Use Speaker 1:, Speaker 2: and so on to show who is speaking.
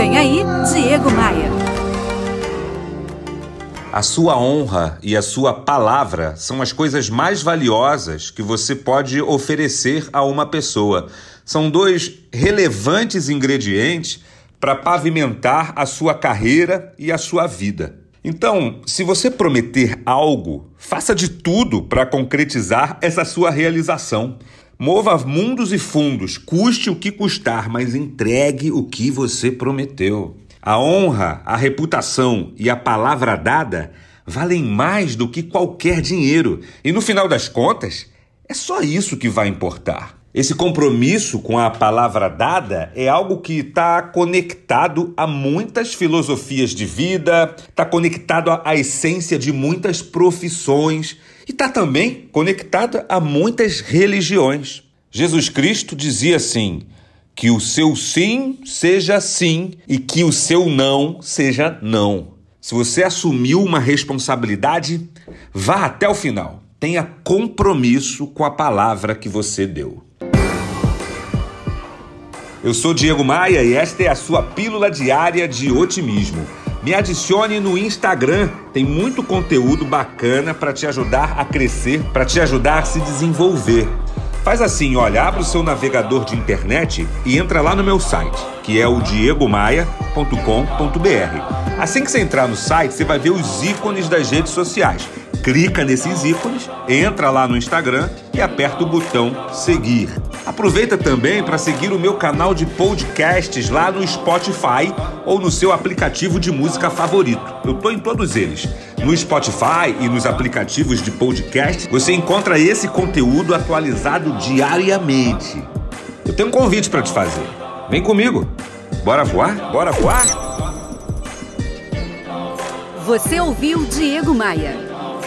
Speaker 1: Vem aí, Diego Maia.
Speaker 2: A sua honra e a sua palavra são as coisas mais valiosas que você pode oferecer a uma pessoa. São dois relevantes ingredientes para pavimentar a sua carreira e a sua vida. Então, se você prometer algo, faça de tudo para concretizar essa sua realização. Mova mundos e fundos, custe o que custar, mas entregue o que você prometeu. A honra, a reputação e a palavra dada valem mais do que qualquer dinheiro. E no final das contas, é só isso que vai importar. Esse compromisso com a palavra dada é algo que está conectado a muitas filosofias de vida, está conectado à essência de muitas profissões e está também conectado a muitas religiões. Jesus Cristo dizia assim: que o seu sim seja sim e que o seu não seja não. Se você assumiu uma responsabilidade, vá até o final. Tenha compromisso com a palavra que você deu. Eu sou Diego Maia e esta é a sua pílula diária de otimismo. Me adicione no Instagram, tem muito conteúdo bacana para te ajudar a crescer, para te ajudar a se desenvolver. Faz assim, olha, abre o seu navegador de internet e entra lá no meu site, que é o diegomaia.com.br. Assim que você entrar no site, você vai ver os ícones das redes sociais clica nesses ícones, entra lá no Instagram e aperta o botão seguir. Aproveita também para seguir o meu canal de podcasts lá no Spotify ou no seu aplicativo de música favorito. Eu estou em todos eles. No Spotify e nos aplicativos de podcast, você encontra esse conteúdo atualizado diariamente. Eu tenho um convite para te fazer. Vem comigo. Bora voar? Bora voar?
Speaker 1: Você ouviu Diego Maia.